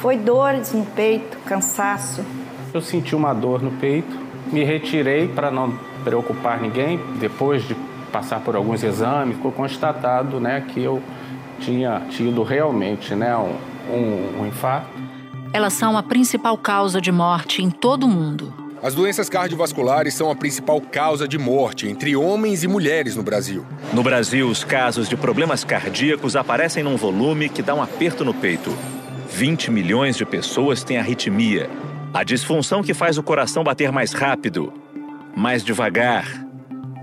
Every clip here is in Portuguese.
Foi dores no peito, cansaço. Eu senti uma dor no peito, me retirei para não preocupar ninguém. Depois de passar por alguns exames, ficou constatado né, que eu tinha tido realmente né, um, um, um infarto. Elas são a principal causa de morte em todo o mundo. As doenças cardiovasculares são a principal causa de morte entre homens e mulheres no Brasil. No Brasil, os casos de problemas cardíacos aparecem num volume que dá um aperto no peito. 20 milhões de pessoas têm arritmia, a disfunção que faz o coração bater mais rápido, mais devagar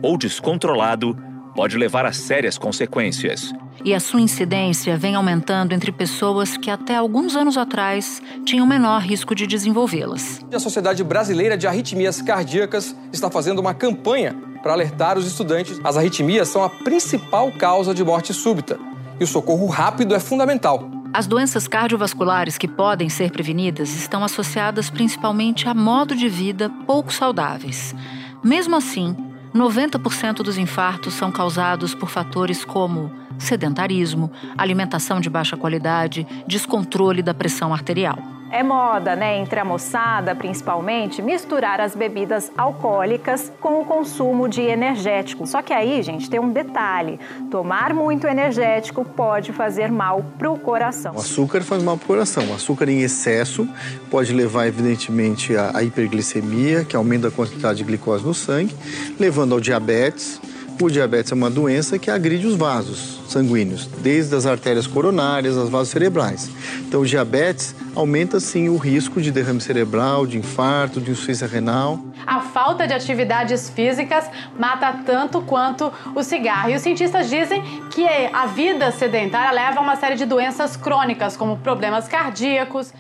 ou descontrolado pode levar a sérias consequências. E a sua incidência vem aumentando entre pessoas que até alguns anos atrás tinham menor risco de desenvolvê-las. A Sociedade Brasileira de Arritmias Cardíacas está fazendo uma campanha para alertar os estudantes. As arritmias são a principal causa de morte súbita e o socorro rápido é fundamental. As doenças cardiovasculares que podem ser prevenidas estão associadas principalmente a modo de vida pouco saudáveis. Mesmo assim, 90% dos infartos são causados por fatores como sedentarismo, alimentação de baixa qualidade, descontrole da pressão arterial. É moda, né, entre a moçada, principalmente, misturar as bebidas alcoólicas com o consumo de energético. Só que aí, gente, tem um detalhe: tomar muito energético pode fazer mal para o coração. O açúcar faz mal para o coração. O açúcar em excesso pode levar, evidentemente, à hiperglicemia, que aumenta a quantidade de glicose no sangue, levando ao diabetes o diabetes é uma doença que agride os vasos sanguíneos, desde as artérias coronárias às vasos cerebrais. Então, o diabetes aumenta sim o risco de derrame cerebral, de infarto, de insuficiência renal. A falta de atividades físicas mata tanto quanto o cigarro. E os cientistas dizem que a vida sedentária leva a uma série de doenças crônicas, como problemas cardíacos.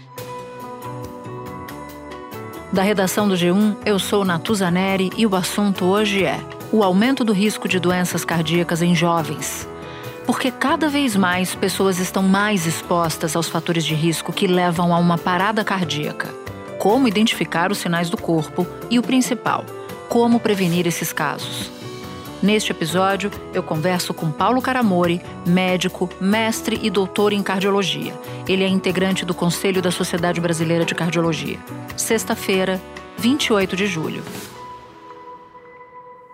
Da redação do G1, eu sou Natuzaneri e o assunto hoje é o aumento do risco de doenças cardíacas em jovens. Porque cada vez mais pessoas estão mais expostas aos fatores de risco que levam a uma parada cardíaca. Como identificar os sinais do corpo e o principal, como prevenir esses casos. Neste episódio, eu converso com Paulo Caramori, médico, mestre e doutor em cardiologia. Ele é integrante do Conselho da Sociedade Brasileira de Cardiologia. Sexta-feira, 28 de julho.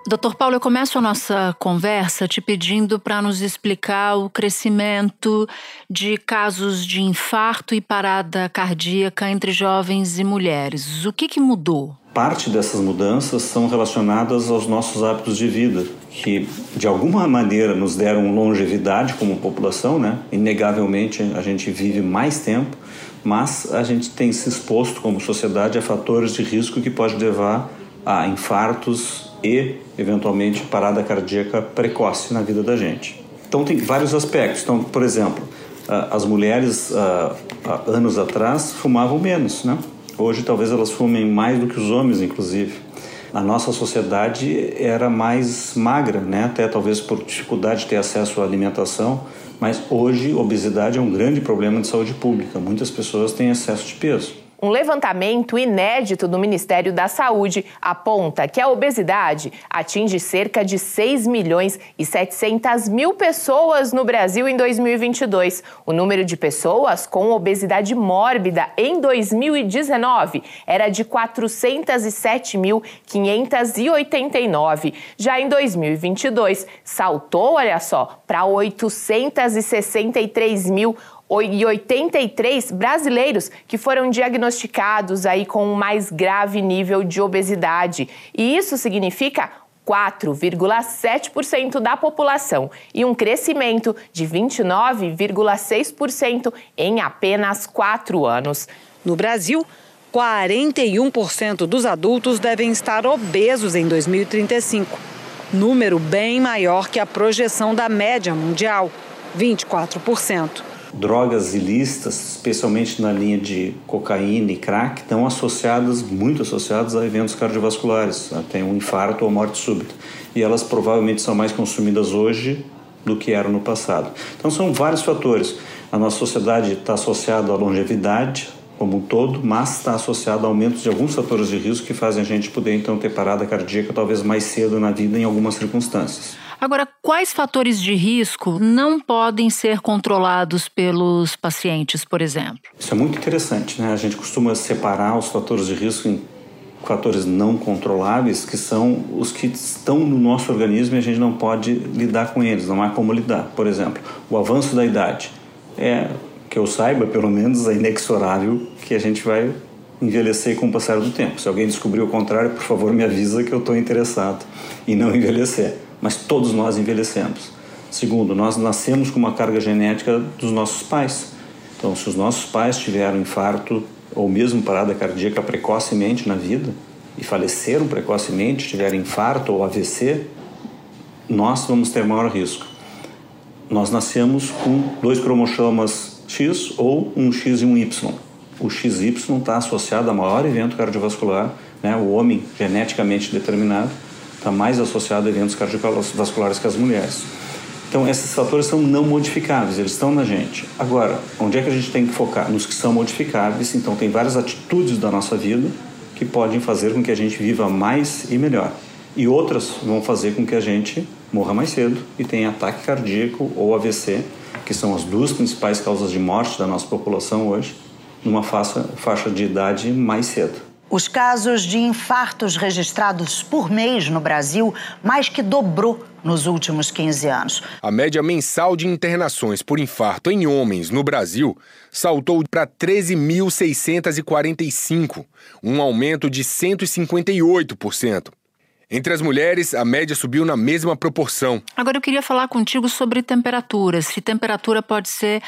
Doutor Paulo, eu começo a nossa conversa te pedindo para nos explicar o crescimento de casos de infarto e parada cardíaca entre jovens e mulheres. O que, que mudou? Parte dessas mudanças são relacionadas aos nossos hábitos de vida, que de alguma maneira nos deram longevidade como população, né? Inegavelmente a gente vive mais tempo, mas a gente tem se exposto como sociedade a fatores de risco que pode levar a infartos e, eventualmente, parada cardíaca precoce na vida da gente. Então, tem vários aspectos. Então, por exemplo, as mulheres, anos atrás, fumavam menos, né? Hoje, talvez elas fumem mais do que os homens, inclusive. A nossa sociedade era mais magra, né? Até talvez por dificuldade de ter acesso à alimentação, mas hoje obesidade é um grande problema de saúde pública. Muitas pessoas têm excesso de peso. Um levantamento inédito do Ministério da Saúde aponta que a obesidade atinge cerca de 6 milhões e 700 mil pessoas no Brasil em 2022. O número de pessoas com obesidade mórbida em 2019 era de 407.589. Já em 2022, saltou, olha só, para 863 mil e 83 brasileiros que foram diagnosticados aí com um mais grave nível de obesidade. E isso significa 4,7% da população e um crescimento de 29,6% em apenas quatro anos. No Brasil, 41% dos adultos devem estar obesos em 2035, número bem maior que a projeção da média mundial, 24% drogas ilícitas, especialmente na linha de cocaína e crack, estão associadas, muito associadas a eventos cardiovasculares, até um infarto ou morte súbita. E elas provavelmente são mais consumidas hoje do que eram no passado. Então são vários fatores. A nossa sociedade está associada à longevidade como um todo, mas está associada a aumentos de alguns fatores de risco que fazem a gente poder então ter parada cardíaca talvez mais cedo na vida em algumas circunstâncias. Agora, quais fatores de risco não podem ser controlados pelos pacientes, por exemplo? Isso é muito interessante, né? A gente costuma separar os fatores de risco em fatores não controláveis, que são os que estão no nosso organismo e a gente não pode lidar com eles, não há como lidar. Por exemplo, o avanço da idade. É, que eu saiba, pelo menos, é inexorável que a gente vai envelhecer com o passar do tempo. Se alguém descobrir o contrário, por favor, me avisa que eu estou interessado em não envelhecer. Mas todos nós envelhecemos. Segundo, nós nascemos com uma carga genética dos nossos pais. Então, se os nossos pais tiveram infarto ou mesmo parada cardíaca precocemente na vida e faleceram precocemente, tiveram infarto ou AVC, nós vamos ter maior risco. Nós nascemos com dois cromossomas X ou um X e um Y. O XY está associado a maior evento cardiovascular, né? o homem geneticamente determinado está mais associado a eventos cardiovasculares que as mulheres. Então, esses fatores são não modificáveis, eles estão na gente. Agora, onde é que a gente tem que focar? Nos que são modificáveis. Então, tem várias atitudes da nossa vida que podem fazer com que a gente viva mais e melhor. E outras vão fazer com que a gente morra mais cedo e tenha ataque cardíaco ou AVC, que são as duas principais causas de morte da nossa população hoje, numa faixa, faixa de idade mais cedo. Os casos de infartos registrados por mês no Brasil mais que dobrou nos últimos 15 anos. A média mensal de internações por infarto em homens no Brasil saltou para 13.645, um aumento de 158%. Entre as mulheres, a média subiu na mesma proporção. Agora eu queria falar contigo sobre temperaturas. Se temperatura pode ser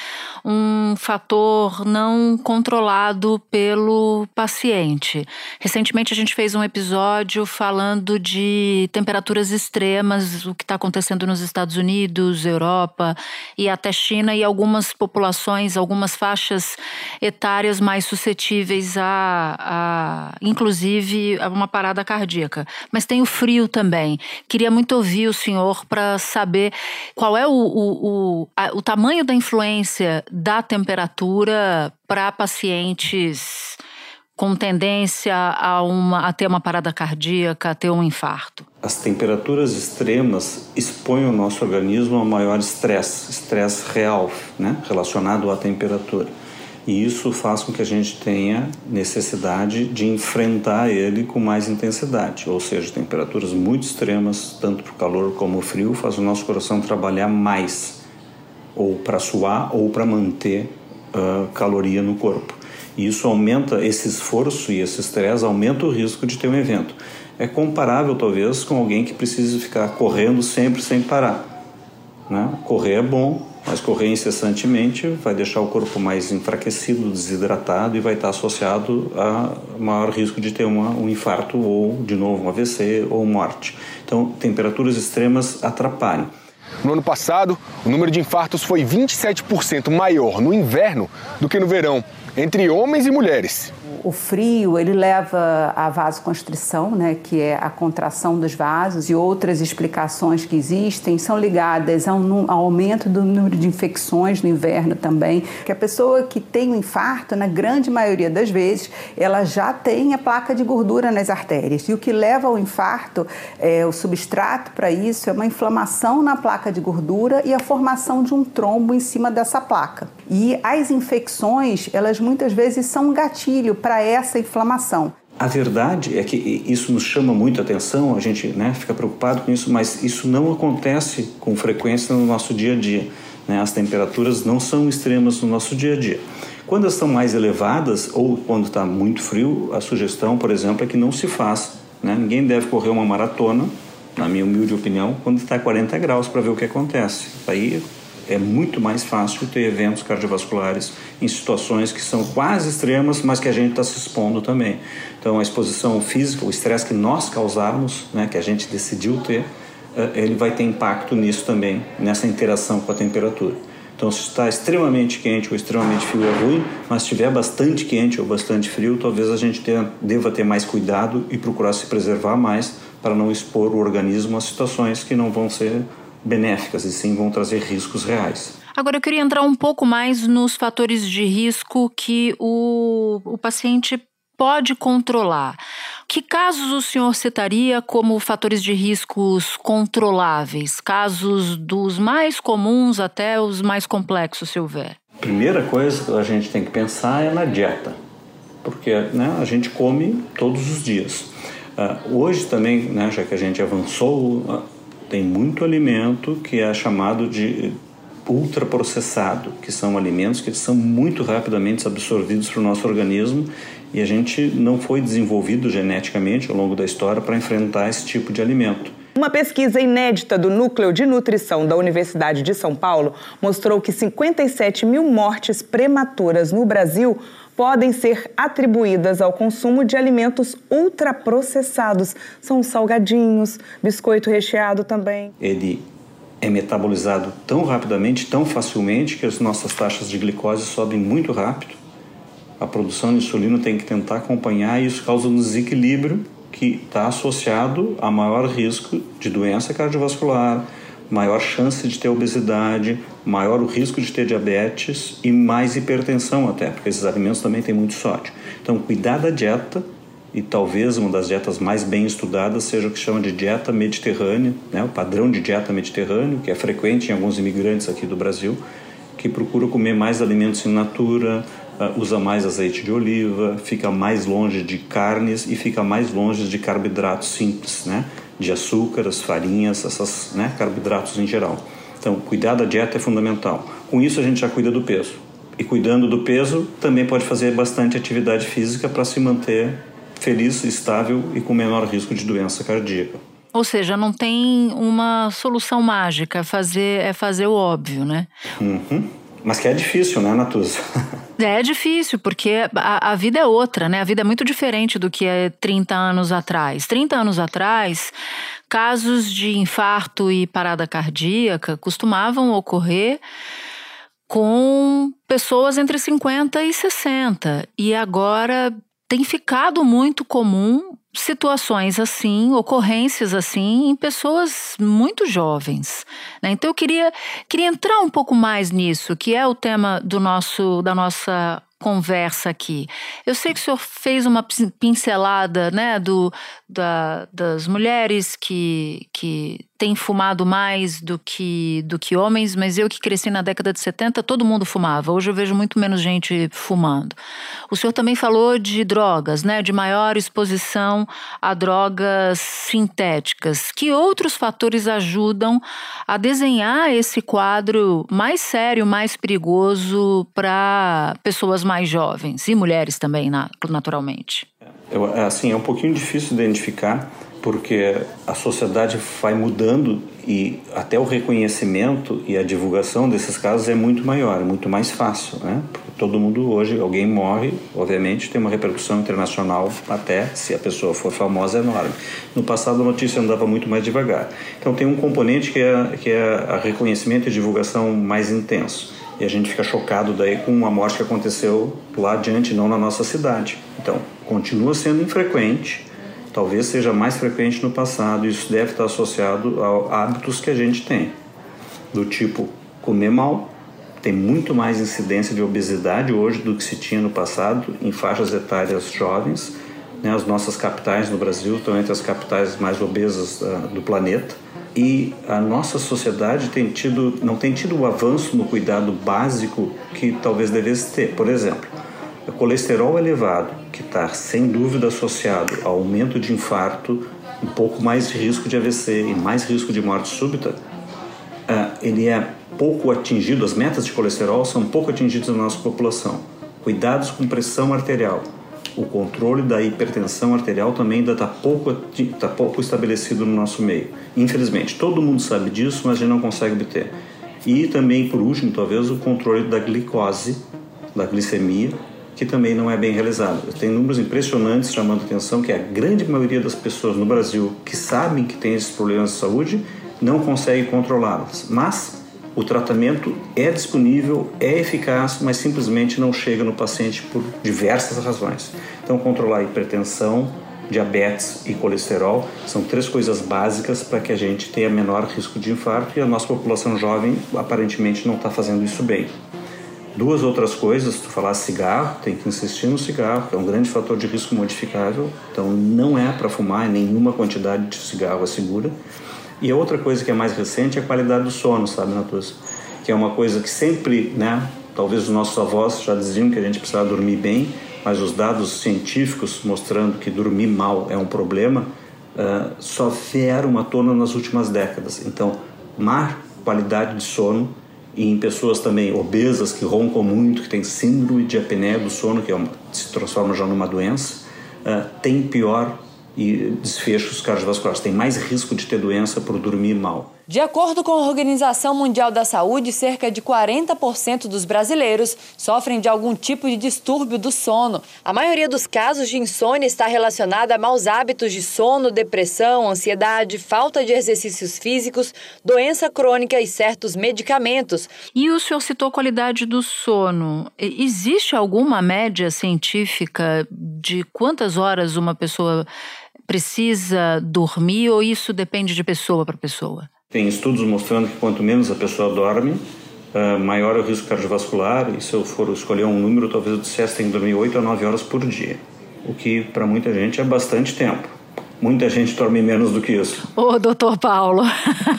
um fator não controlado pelo paciente. Recentemente a gente fez um episódio falando de temperaturas extremas, o que está acontecendo nos Estados Unidos, Europa e até China e algumas populações, algumas faixas etárias mais suscetíveis a, a inclusive, a uma parada cardíaca. Mas tem o frio também. Queria muito ouvir o senhor para saber qual é o, o, o, a, o tamanho da influência da temperatura para pacientes com tendência a, uma, a ter uma parada cardíaca, a ter um infarto? As temperaturas extremas expõem o nosso organismo a maior estresse, estresse real, né, relacionado à temperatura e isso faz com que a gente tenha necessidade de enfrentar ele com mais intensidade, ou seja, temperaturas muito extremas, tanto para o calor como o frio, faz o nosso coração trabalhar mais, ou para suar ou para manter uh, caloria no corpo. E isso aumenta esse esforço e esse estresse, aumenta o risco de ter um evento. É comparável, talvez, com alguém que precisa ficar correndo sempre sem parar. Né? Correr é bom, mas correr incessantemente vai deixar o corpo mais enfraquecido, desidratado e vai estar associado a maior risco de ter uma, um infarto ou, de novo, um AVC ou morte. Então, temperaturas extremas atrapalham. No ano passado, o número de infartos foi 27% maior no inverno do que no verão, entre homens e mulheres o frio ele leva à vasoconstrição, né, que é a contração dos vasos, e outras explicações que existem são ligadas ao, ao, aumento do número de infecções no inverno também. Que a pessoa que tem um infarto, na grande maioria das vezes, ela já tem a placa de gordura nas artérias. E o que leva ao infarto, é, o substrato para isso, é uma inflamação na placa de gordura e a formação de um trombo em cima dessa placa. E as infecções, elas muitas vezes são um gatilho para essa inflamação. A verdade é que isso nos chama muito a atenção, a gente né, fica preocupado com isso, mas isso não acontece com frequência no nosso dia a dia. Né? As temperaturas não são extremas no nosso dia a dia. Quando elas estão mais elevadas ou quando está muito frio, a sugestão, por exemplo, é que não se faça. Né? Ninguém deve correr uma maratona, na minha humilde opinião, quando está 40 graus para ver o que acontece. Aí é muito mais fácil ter eventos cardiovasculares em situações que são quase extremas, mas que a gente está se expondo também. Então, a exposição física, o estresse que nós causarmos, né, que a gente decidiu ter, eh, ele vai ter impacto nisso também, nessa interação com a temperatura. Então, se está extremamente quente ou extremamente frio é ruim, mas se estiver bastante quente ou bastante frio, talvez a gente tenha, deva ter mais cuidado e procurar se preservar mais para não expor o organismo a situações que não vão ser benéficas e sim vão trazer riscos reais. Agora, eu queria entrar um pouco mais nos fatores de risco que o, o paciente pode controlar. Que casos o senhor citaria como fatores de riscos controláveis? Casos dos mais comuns até os mais complexos, se houver? Primeira coisa que a gente tem que pensar é na dieta, porque né, a gente come todos os dias. Uh, hoje também, né, já que a gente avançou, uh, tem muito alimento que é chamado de ultraprocessado, que são alimentos que são muito rapidamente absorvidos para o nosso organismo e a gente não foi desenvolvido geneticamente ao longo da história para enfrentar esse tipo de alimento. Uma pesquisa inédita do Núcleo de Nutrição da Universidade de São Paulo mostrou que 57 mil mortes prematuras no Brasil podem ser atribuídas ao consumo de alimentos ultraprocessados. São salgadinhos, biscoito recheado também. Ele é metabolizado tão rapidamente, tão facilmente, que as nossas taxas de glicose sobem muito rápido. A produção de insulina tem que tentar acompanhar e isso causa um desequilíbrio que está associado a maior risco de doença cardiovascular, maior chance de ter obesidade, maior o risco de ter diabetes e mais hipertensão até, porque esses alimentos também têm muito sódio. Então, cuidar da dieta e talvez uma das dietas mais bem estudadas seja o que chama de dieta mediterrânea, né? o padrão de dieta mediterrâneo, que é frequente em alguns imigrantes aqui do Brasil, que procura comer mais alimentos in natura, uh, usa mais azeite de oliva, fica mais longe de carnes e fica mais longe de carboidratos simples, né? De açúcares, farinhas, esses né? carboidratos em geral. Então, cuidar da dieta é fundamental. Com isso, a gente já cuida do peso. E cuidando do peso, também pode fazer bastante atividade física para se manter feliz, estável e com menor risco de doença cardíaca. Ou seja, não tem uma solução mágica, é fazer, é fazer o óbvio, né? Uhum. Mas que é difícil, né, Natuza? É difícil, porque a, a, vida é outra, né? A vida é muito diferente do que é 30 anos atrás. 30 anos atrás, casos de infarto e parada cardíaca costumavam ocorrer com pessoas entre 50 e 60. E agora tem ficado muito comum situações assim, ocorrências assim, em pessoas muito jovens. Né? Então eu queria, queria entrar um pouco mais nisso, que é o tema do nosso, da nossa conversa aqui. Eu sei que o senhor fez uma pincelada né, do, da, das mulheres que, que têm fumado mais do que, do que homens, mas eu que cresci na década de 70, todo mundo fumava. Hoje eu vejo muito menos gente fumando. O senhor também falou de drogas, né, de maior exposição a drogas sintéticas. Que outros fatores ajudam a desenhar esse quadro mais sério, mais perigoso para pessoas mais jovens e mulheres também, naturalmente? Eu, assim, é um pouquinho difícil identificar porque a sociedade vai mudando e até o reconhecimento e a divulgação desses casos é muito maior, é muito mais fácil, né? Porque todo mundo hoje, alguém morre, obviamente tem uma repercussão internacional até se a pessoa for famosa é enorme. No passado a notícia andava muito mais devagar. Então tem um componente que é que é a reconhecimento e divulgação mais intenso. E a gente fica chocado daí com uma morte que aconteceu lá adiante, não na nossa cidade. Então, continua sendo infrequente, talvez seja mais frequente no passado, isso deve estar associado a hábitos que a gente tem, do tipo comer mal, tem muito mais incidência de obesidade hoje do que se tinha no passado em faixas etárias jovens. Né? As nossas capitais no Brasil estão entre as capitais mais obesas uh, do planeta. E a nossa sociedade tem tido, não tem tido o avanço no cuidado básico que talvez devesse ter. Por exemplo, colesterol elevado, que está sem dúvida associado ao aumento de infarto, um pouco mais de risco de AVC e mais risco de morte súbita, uh, ele é pouco atingido, as metas de colesterol são pouco atingidas na nossa população. Cuidados com pressão arterial. O controle da hipertensão arterial também ainda está pouco, tá pouco estabelecido no nosso meio. Infelizmente, todo mundo sabe disso, mas a gente não consegue obter. E também, por último, talvez, o controle da glicose, da glicemia, que também não é bem realizado. Tem números impressionantes chamando atenção que a grande maioria das pessoas no Brasil que sabem que tem esses problemas de saúde não consegue controlá-las. Mas o tratamento é disponível, é eficaz, mas simplesmente não chega no paciente por diversas razões. Então, controlar a hipertensão, diabetes e colesterol são três coisas básicas para que a gente tenha menor risco de infarto e a nossa população jovem aparentemente não está fazendo isso bem. Duas outras coisas, tu falar cigarro, tem que insistir no cigarro, que é um grande fator de risco modificável, então não é para fumar, nenhuma quantidade de cigarro é segura. E a outra coisa que é mais recente é a qualidade do sono, sabe, Natus? Que é uma coisa que sempre, né, talvez os nossos avós já diziam que a gente precisava dormir bem, mas os dados científicos mostrando que dormir mal é um problema, uh, só vieram à tona nas últimas décadas. Então, má qualidade de sono em pessoas também obesas que roncam muito, que têm síndrome de apneia do sono, que é uma, se transforma já numa doença, uh, tem pior e desfechos cardiovasculares, tem mais risco de ter doença por dormir mal. De acordo com a Organização Mundial da Saúde, cerca de 40% dos brasileiros sofrem de algum tipo de distúrbio do sono. A maioria dos casos de insônia está relacionada a maus hábitos de sono, depressão, ansiedade, falta de exercícios físicos, doença crônica e certos medicamentos. E o senhor citou qualidade do sono. Existe alguma média científica de quantas horas uma pessoa precisa dormir ou isso depende de pessoa para pessoa? Tem estudos mostrando que quanto menos a pessoa dorme, uh, maior é o risco cardiovascular. E se eu for escolher um número, talvez eu dissesse que tem que dormir 8 a 9 horas por dia, o que para muita gente é bastante tempo. Muita gente dorme menos do que isso. Ô, doutor Paulo,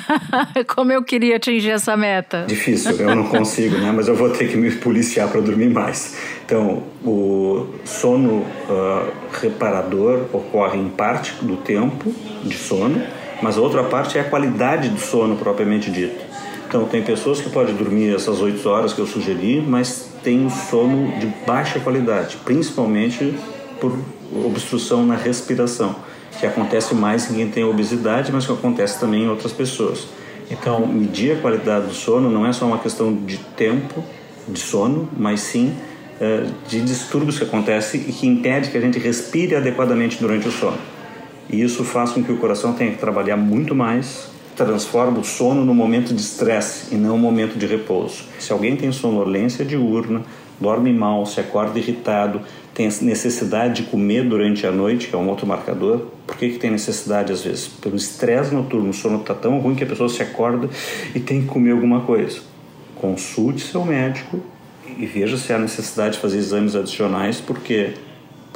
como eu queria atingir essa meta. Difícil, eu não consigo, né? Mas eu vou ter que me policiar para dormir mais. Então, o sono uh, reparador ocorre em parte do tempo de sono mas a outra parte é a qualidade do sono propriamente dito. Então, tem pessoas que podem dormir essas 8 horas que eu sugeri, mas tem um sono de baixa qualidade, principalmente por obstrução na respiração, que acontece mais em quem tem obesidade, mas que acontece também em outras pessoas. Então, medir a qualidade do sono não é só uma questão de tempo de sono, mas sim eh, de distúrbios que acontecem e que impede que a gente respire adequadamente durante o sono. E isso faz com que o coração tenha que trabalhar muito mais, transforma o sono no momento de estresse e não um momento de repouso. Se alguém tem sonolência diurna, dorme mal, se acorda irritado, tem necessidade de comer durante a noite, que é um outro marcador. Por que, que tem necessidade às vezes? Pelo estresse noturno, o sono está tão ruim que a pessoa se acorda e tem que comer alguma coisa. Consulte seu médico e veja se há necessidade de fazer exames adicionais, porque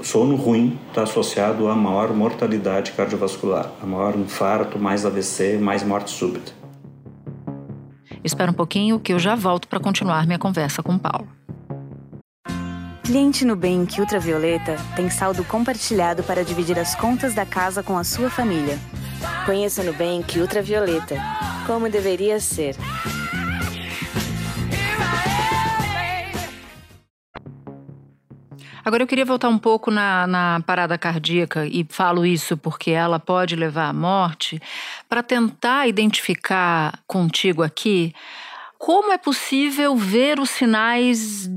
sono ruim está associado a maior mortalidade cardiovascular, a maior infarto, mais AVC, mais morte súbita. Espera um pouquinho que eu já volto para continuar minha conversa com o Paulo. Cliente Nubank Ultravioleta tem saldo compartilhado para dividir as contas da casa com a sua família. Conheça Nubank Ultravioleta, como deveria ser. Agora eu queria voltar um pouco na, na parada cardíaca e falo isso porque ela pode levar à morte, para tentar identificar contigo aqui como é possível ver os sinais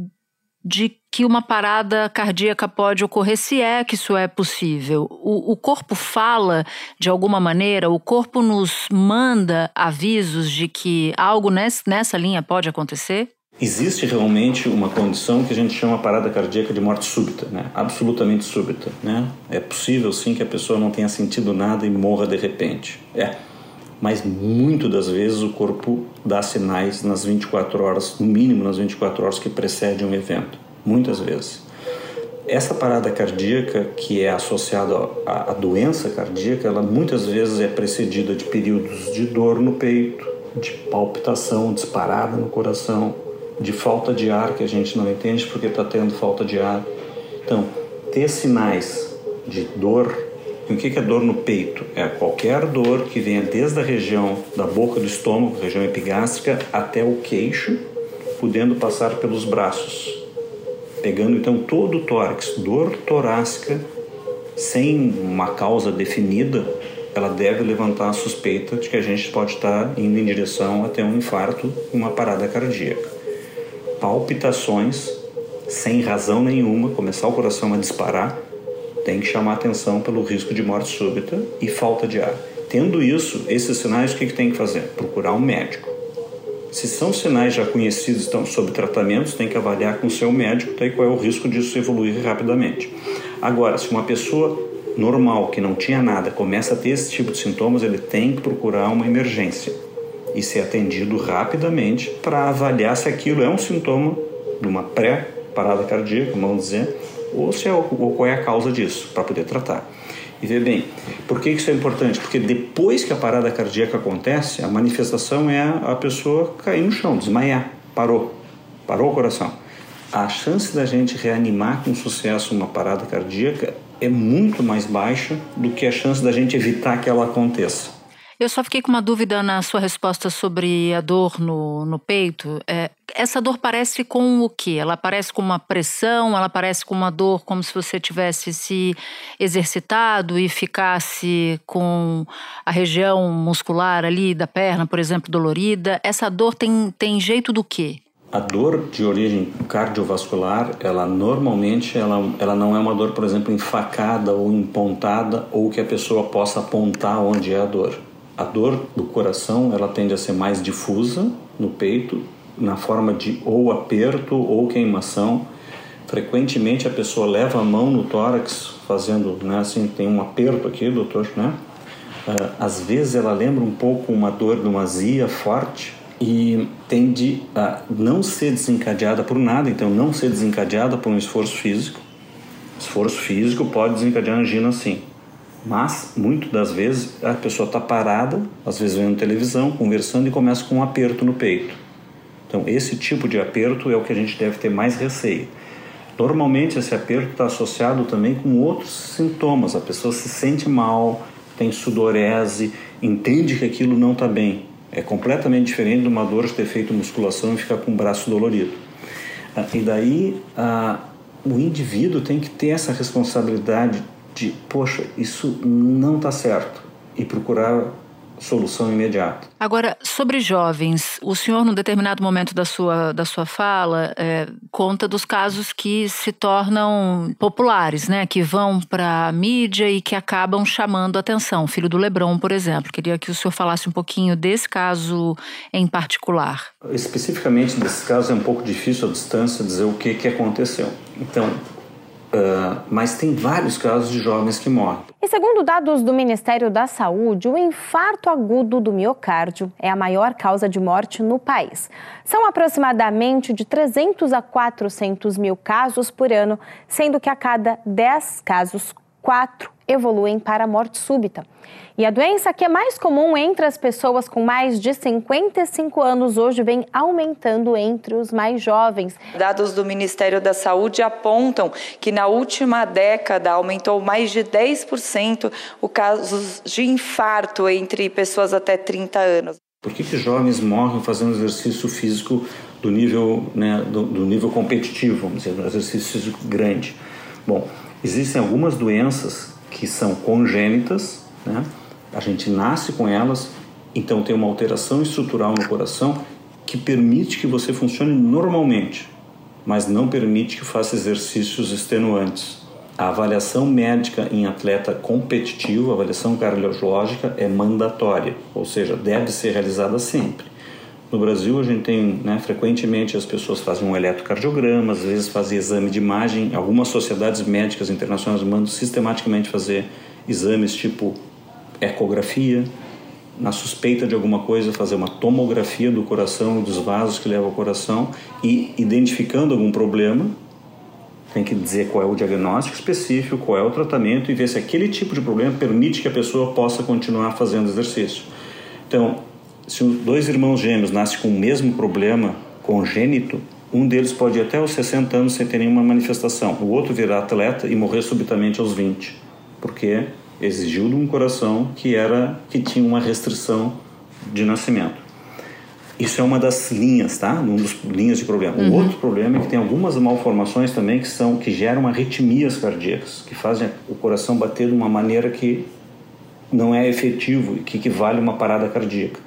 de que uma parada cardíaca pode ocorrer, se é que isso é possível. O, o, corpo fala de alguma maneira, o corpo nos manda avisos de que algo nessa, nessa linha pode acontecer? Existe realmente uma condição que a gente chama parada cardíaca de morte súbita, né? absolutamente súbita. Né? É possível sim que a pessoa não tenha sentido nada e morra de repente. É, mas muito das vezes o corpo dá sinais nas 24 horas, no mínimo nas 24 horas que precedem um evento. Muitas vezes. Essa parada cardíaca, que é associada à doença cardíaca, ela muitas vezes é precedida de períodos de dor no peito, de palpitação disparada no coração, de falta de ar que a gente não entende porque está tendo falta de ar. Então, ter sinais de dor. E o que é dor no peito? É qualquer dor que venha desde a região da boca do estômago, região epigástrica, até o queixo, podendo passar pelos braços. Pegando então todo o tórax, dor torácica, sem uma causa definida, ela deve levantar a suspeita de que a gente pode estar indo em direção até um infarto, uma parada cardíaca palpitações sem razão nenhuma, começar o coração a disparar, tem que chamar atenção pelo risco de morte súbita e falta de ar. Tendo isso, esses sinais, o que, que tem que fazer? Procurar um médico. Se são sinais já conhecidos, estão sob tratamento, tem que avaliar com o seu médico tá, qual é o risco disso evoluir rapidamente. Agora, se uma pessoa normal, que não tinha nada, começa a ter esse tipo de sintomas, ele tem que procurar uma emergência e ser atendido rapidamente para avaliar se aquilo é um sintoma numa pré-parada cardíaca, vamos dizer, ou, se é, ou qual é a causa disso, para poder tratar. E ver bem, por que isso é importante? Porque depois que a parada cardíaca acontece, a manifestação é a pessoa cair no chão, desmaiar, parou, parou o coração. A chance da gente reanimar com sucesso uma parada cardíaca é muito mais baixa do que a chance da gente evitar que ela aconteça. Eu só fiquei com uma dúvida na sua resposta sobre a dor no, no peito. É, essa dor parece com o quê? Ela parece com uma pressão? Ela parece com uma dor como se você tivesse se exercitado e ficasse com a região muscular ali da perna, por exemplo, dolorida? Essa dor tem, tem jeito do quê? A dor de origem cardiovascular, ela normalmente ela, ela não é uma dor, por exemplo, enfacada ou empontada ou que a pessoa possa apontar onde é a dor. A dor do coração, ela tende a ser mais difusa no peito, na forma de ou aperto ou queimação. Frequentemente a pessoa leva a mão no tórax, fazendo, né, assim, tem um aperto aqui, doutor, né? Uh, às vezes ela lembra um pouco uma dor de uma azia forte, e tende a não ser desencadeada por nada, então não ser desencadeada por um esforço físico. Esforço físico pode desencadear angina sim, mas muitas das vezes a pessoa está parada, às vezes vendo televisão, conversando e começa com um aperto no peito. Então esse tipo de aperto é o que a gente deve ter mais receio. Normalmente esse aperto está associado também com outros sintomas. A pessoa se sente mal, tem sudorese, entende que aquilo não está bem é completamente diferente de uma dor de ter feito musculação e ficar com o braço dolorido. Ah, e daí ah, o indivíduo tem que ter essa responsabilidade de, poxa, isso não está certo e procurar solução imediata. Agora, sobre jovens, o senhor, num determinado momento da sua, da sua fala, é, conta dos casos que se tornam populares, né? Que vão para a mídia e que acabam chamando atenção. O filho do Lebron, por exemplo. Queria que o senhor falasse um pouquinho desse caso em particular. Especificamente desse caso, é um pouco difícil à distância dizer o que, que aconteceu. Então, Uh, mas tem vários casos de jovens que morrem. E segundo dados do Ministério da Saúde, o infarto agudo do miocárdio é a maior causa de morte no país. São aproximadamente de 300 a 400 mil casos por ano, sendo que a cada 10 casos, 4 evoluem para a morte súbita. E a doença que é mais comum entre as pessoas com mais de 55 anos hoje vem aumentando entre os mais jovens. Dados do Ministério da Saúde apontam que na última década aumentou mais de 10% o casos de infarto entre pessoas até 30 anos. Por que, que jovens morrem fazendo exercício físico do nível, né, do, do nível competitivo, vamos dizer, exercício físico grande? Bom, existem algumas doenças que são congênitas, né? a gente nasce com elas, então tem uma alteração estrutural no coração que permite que você funcione normalmente, mas não permite que faça exercícios extenuantes. A avaliação médica em atleta competitivo, avaliação cardiológica, é mandatória, ou seja, deve ser realizada sempre. No Brasil, a gente tem, né, frequentemente as pessoas fazem um eletrocardiograma, às vezes fazem exame de imagem. Algumas sociedades médicas internacionais mandam sistematicamente fazer exames tipo ecografia. Na suspeita de alguma coisa, fazer uma tomografia do coração dos vasos que levam ao coração e identificando algum problema, tem que dizer qual é o diagnóstico específico, qual é o tratamento e ver se aquele tipo de problema permite que a pessoa possa continuar fazendo exercício. Então, se dois irmãos gêmeos nascem com o mesmo problema congênito, um deles pode ir até os 60 anos sem ter nenhuma manifestação, o outro virar atleta e morrer subitamente aos 20, porque exigiu de um coração que era que tinha uma restrição de nascimento. Isso é uma das linhas, tá? Um dos linhas de problema. Uhum. O outro problema é que tem algumas malformações também que são que geram arritmias cardíacas, que fazem o coração bater de uma maneira que não é efetivo e que equivale a uma parada cardíaca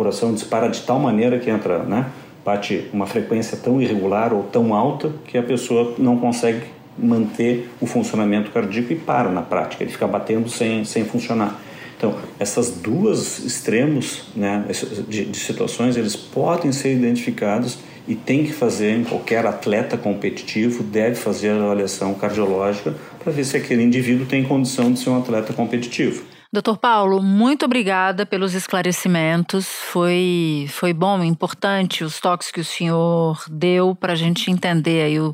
coração dispara de tal maneira que entra, né? Bate uma frequência tão irregular ou tão alta que a pessoa não consegue manter o funcionamento cardíaco e para na prática, ele fica batendo sem, sem funcionar. Então, essas duas extremos né, de, de situações, eles podem ser identificados e tem que fazer, qualquer atleta competitivo deve fazer a avaliação cardiológica para ver se aquele indivíduo tem condição de ser um atleta competitivo. Doutor Paulo, muito obrigada pelos esclarecimentos. Foi, foi bom, importante os toques que o senhor deu para a gente entender aí o,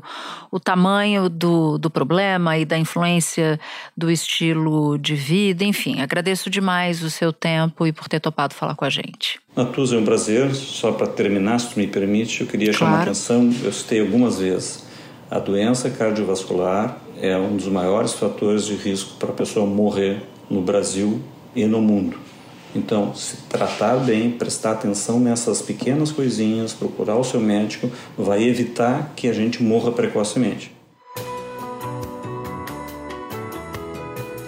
o tamanho do, do problema e da influência do estilo de vida. Enfim, agradeço demais o seu tempo e por ter topado falar com a gente. Natuza, é um prazer. Só para terminar, se tu me permite, eu queria claro. chamar a atenção, eu citei algumas vezes, a doença cardiovascular é um dos maiores fatores de risco para a pessoa morrer no Brasil e no mundo. Então, se tratar bem, prestar atenção nessas pequenas coisinhas, procurar o seu médico, vai evitar que a gente morra precocemente.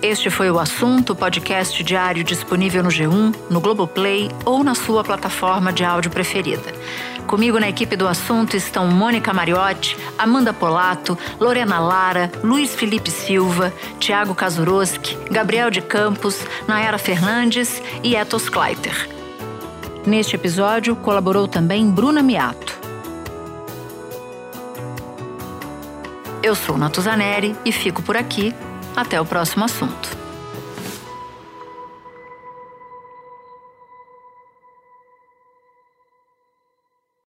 Este foi o assunto, podcast diário disponível no G1, no Globoplay ou na sua plataforma de áudio preferida. Comigo na equipe do assunto estão Mônica Mariotti, Amanda Polato, Lorena Lara, Luiz Felipe Silva, Tiago Kazuroski, Gabriel de Campos, Nayara Fernandes e Etos Kleiter. Neste episódio colaborou também Bruna Miato. Eu sou Natuzaneri e fico por aqui. Até o próximo assunto.